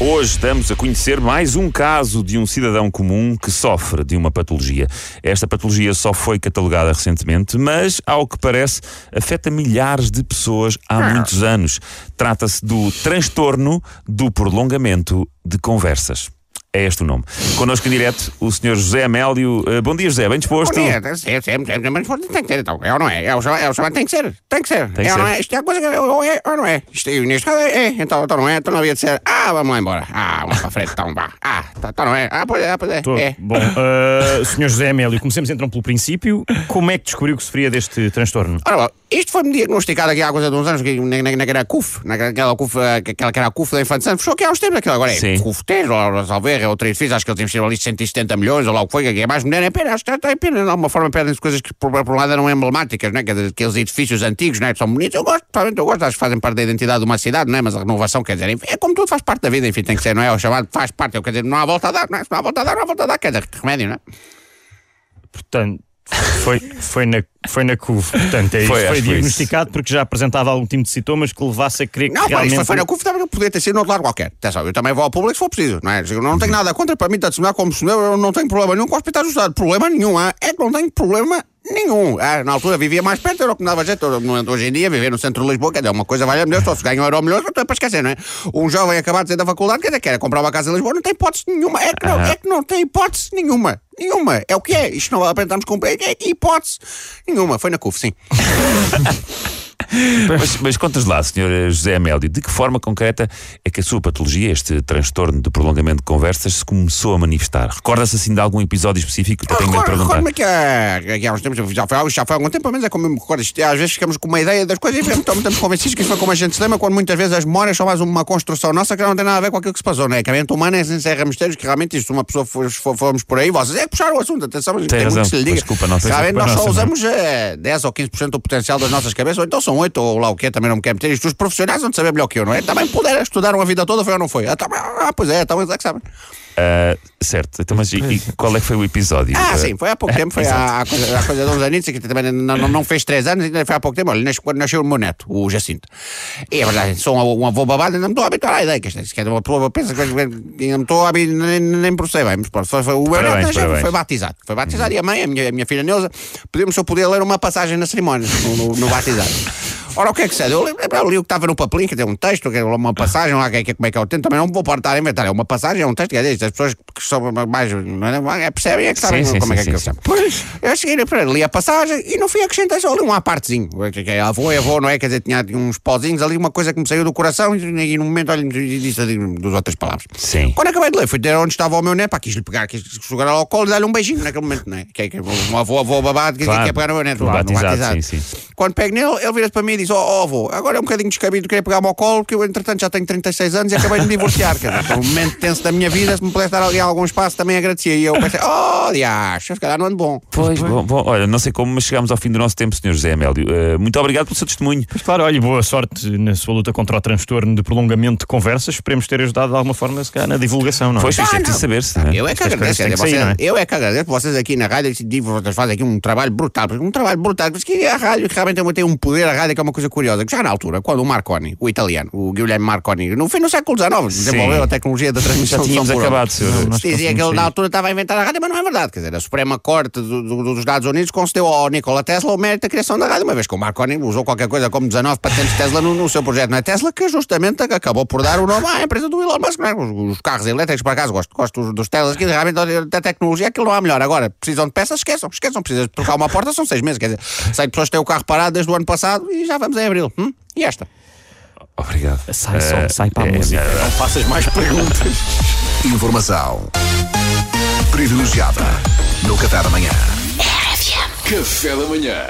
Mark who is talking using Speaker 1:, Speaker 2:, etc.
Speaker 1: Hoje estamos a conhecer mais um caso de um cidadão comum que sofre de uma patologia. Esta patologia só foi catalogada recentemente, mas, ao que parece, afeta milhares de pessoas há muitos anos. Trata-se do transtorno do prolongamento de conversas. É este o nome. Connosco em direto o Sr. José Amélio. Uh, bom dia, José, bem disposto?
Speaker 2: Bom dia, é, é, é, mas tem que ser então, é ou não é? É o chamado, é o tem que ser, tem que ser.
Speaker 1: Tem que
Speaker 2: é ou não
Speaker 1: ser.
Speaker 2: é? Isto é a coisa que ou é ou não é. Isto é, neste caso é. Então, então não é, então não havia de ser. Ah, vamos lá embora. Ah, vamos para a frente, então vá. Ah, tá- então não é. Ah, pois é, pois é.
Speaker 3: Tô.
Speaker 2: é.
Speaker 3: Bom, uh, Sr. José Amélio, comecemos então pelo princípio. Como é que descobriu que sofria deste transtorno?
Speaker 2: Ora bom, isto foi-me diagnosticado aqui há coisa de uns anos, que na, na, naquela CUF, naquela CUF, eh, aquela que era a CUF da Infante Santos, fechou aqui há uns tempos, aquilo agora é
Speaker 1: Sim.
Speaker 2: CUF 3, ou Salveira, ou 3 FIS, acho que eles investiram ali 170 milhões, ou lá o que foi, que é mais mulher, é pena, acho que está pena, de alguma forma perdem-se coisas que por, por um lado eram emblemáticas, né? aqueles edifícios antigos, né? que são bonitos, eu gosto, provavelmente eu gosto, acho que fazem parte da identidade de uma cidade, não é? mas a renovação, quer dizer, enfim, é como tudo faz parte da vida, enfim, tem que ser, não é? O chamado faz parte, eu, quer dizer, não há volta a dar, não é? Se não há volta a dar, não há volta a dar, quer dizer, que remédio, não é?
Speaker 3: Portanto, foi, foi, na, foi na CUV. Portanto, é isso.
Speaker 1: Foi, que foi
Speaker 3: diagnosticado porque já apresentava algum tipo de sintomas que levasse a crer que
Speaker 2: Não, pá,
Speaker 3: realmente.
Speaker 2: foi, na CUF, também podia ter sido no outro lado qualquer. Atenção, eu também vou ao público se for preciso, não é? Eu não tenho nada contra, para mim, me dá como se eu não tenho problema nenhum com hospitais do Estado. Problema nenhum, é que não tenho problema nenhum. Ah, na altura vivia mais perto, era o que me dava jeito. Hoje em dia, viver no centro de Lisboa, quer dizer, uma coisa vale a Deus, só se ganha um euro milhões, não é para esquecer, não é? Um jovem acabado de sair da faculdade, quer dizer, quer comprar uma casa em Lisboa, não tem hipótese nenhuma. É que não, é que não tem hipótese nenhuma. Nenhuma. É o que é. Isto não vale a pena estarmos com. É que hipótese nenhuma. Foi na CUF, sim.
Speaker 1: Mas, mas contas lá, Sr. José Amélio, de que forma concreta é que a sua patologia, este transtorno de prolongamento de conversas, se começou a manifestar? Recorda-se assim de algum episódio específico? Eu tenho de perguntar.
Speaker 2: Recordo-me que há, que há uns tempos, já foi, já foi há algum tempo, pelo menos é como eu me recordo. Isto, Às vezes ficamos com uma ideia das coisas e tão- estamos convencidos que isso foi como a gente se lembra, quando muitas vezes as memórias são mais uma construção nossa que não tem nada a ver com aquilo que se passou, não é? Que a mente humana é encerra mistérios que realmente, isto, se uma pessoa for, for, formos por aí, vocês é que puxaram o assunto, atenção, mas
Speaker 1: Tem
Speaker 2: tem muito
Speaker 1: razão.
Speaker 2: que se lhe diga.
Speaker 1: Desculpa, não sei se é
Speaker 2: Realmente nós só
Speaker 1: é?
Speaker 2: usamos eh, 10 ou 15% do potencial das nossas cabeças, ou então são 8 ou lá o que também não me quero meter. Isto os profissionais vão saber melhor que eu, não é? Também puderam, estudaram a vida toda, foi ou não foi? Ah, tá- ah, pois é, então eles é que sabem.
Speaker 1: Ah, certo, então, mas e, e qual é que foi o episódio?
Speaker 2: Ah, sim, foi há pouco tempo, foi há, há coisa, há coisa de uns aninhos, que também não, não, não fez três anos, ainda foi há pouco tempo. Olha, nasceu- quando nasceu o meu neto, o Jacinto. E é verdade, sou um, um avô babado, ainda me estou a habituar à ideia, que isto que é uma pessoa pensa que ainda me estou a habituar, nem, nem processei bem, mas pronto, foi, foi, o meu
Speaker 1: Parabéns,
Speaker 2: neto nasceu, foi batizado. Foi batizado e a mãe, a minha, a minha filha Neuza, pedimos se eu podia ler uma passagem na cerimónia, no, no, no batizado. Ora, o que é que? Eu, li- eu li o que estava no papelinho, que tem um texto, que é uma passagem, lá, que é, que é- como é que é o tempo, também não vou estar a inventar. É uma passagem, é um texto, quer dizer, as pessoas que são mais. não é, percebem é que sabem
Speaker 1: Sim, sim,
Speaker 2: como é
Speaker 1: sim,
Speaker 2: que é que
Speaker 1: sim.
Speaker 2: Pois, eu cheguei li a passagem e no fim acrescentei só ali uma partezinho. Que que é avô, é avô, não é? Quer dizer, tinha uns pozinhos ali, uma coisa que me saiu do coração e, e no momento, olha, disse duas outras palavras.
Speaker 1: Sim.
Speaker 2: Quando acabei de ler, fui ter onde estava o meu neto, pá, quis-lhe pegar, quis jogar ao colo e dar-lhe um beijinho naquele momento, não é? Que é que um avô, avô babado, que
Speaker 1: Claro.
Speaker 2: quer pegar no meu neto,
Speaker 1: O
Speaker 2: no
Speaker 1: batizado, sim, sim.
Speaker 2: Quando pego nele, ele vira-se para mim e diz: Ó oh, avô, agora é um bocadinho descabido querer pegar-me ao colo, porque eu entretanto já tenho 36 anos e acabei de me divorciar. Quer dizer, foi um momento tenso da minha vida, se me pudesse dar ali algum espaço, também agradecia. E eu pensei: Oh, diacho, se calhar não ando bom.
Speaker 1: Pois, bom, bom, olha, não sei como, mas chegámos ao fim do nosso tempo, Sr. José Amélio. Ah, muito obrigado pelo seu testemunho.
Speaker 3: Pois claro, olha, boa sorte na sua luta contra o transtorno de prolongamento de conversas. Esperemos ter ajudado de alguma forma, se calhar, na divulgação, não é?
Speaker 1: Pois, é
Speaker 2: Ah,
Speaker 1: preciso
Speaker 2: não.
Speaker 1: saber-se. não é?
Speaker 2: Eu é que agradeço,
Speaker 3: que sair, é?
Speaker 2: vocês- eu é que agradeço vocês aqui na rádio, e vocês fazem aqui um trabalho brutal, um trabalho brutal, porque a rádio que realmente tem um poder, a rádio que é uma coisa curiosa, que já na altura, quando o Marconi, o italiano, o Guilherme Marconi, no fim do século XIX, desenvolveu a tecnologia da transmissão
Speaker 1: Já
Speaker 2: de som
Speaker 1: acabado, senhor.
Speaker 3: Não,
Speaker 2: Dizia que ele na altura estava a inventar a rádio, mas não é verdade. Quer dizer, a Suprema Corte do- do- dos Estados Unidos concedeu ao Nikola Tesla o mérito da criação da rádio, uma vez que o Marconi usou qualquer coisa como 19 patentes Tesla no, no seu projeto na Tesla, que justamente acabou por dar o nome à empresa do Elon Musk. é? Os, os carros elétricos, por acaso, gosto, gosto dos, dos Teslas, que realmente da tecnologia aquilo não há melhor. Agora, precisam de peças, esqueçam, esqueçam, precisas de trocar uma porta, são seis meses. Quer dizer, sei que pessoas têm o carro parado desde o ano passado e já vamos em abril. Hum? E esta?
Speaker 1: Obrigado.
Speaker 3: Sai só,
Speaker 1: Ah,
Speaker 3: sai para a
Speaker 1: é,
Speaker 3: música.
Speaker 1: é,
Speaker 3: Não faças mais perguntas.
Speaker 4: Informação privilegiada no Qatar amanhã.
Speaker 5: Café da manhã.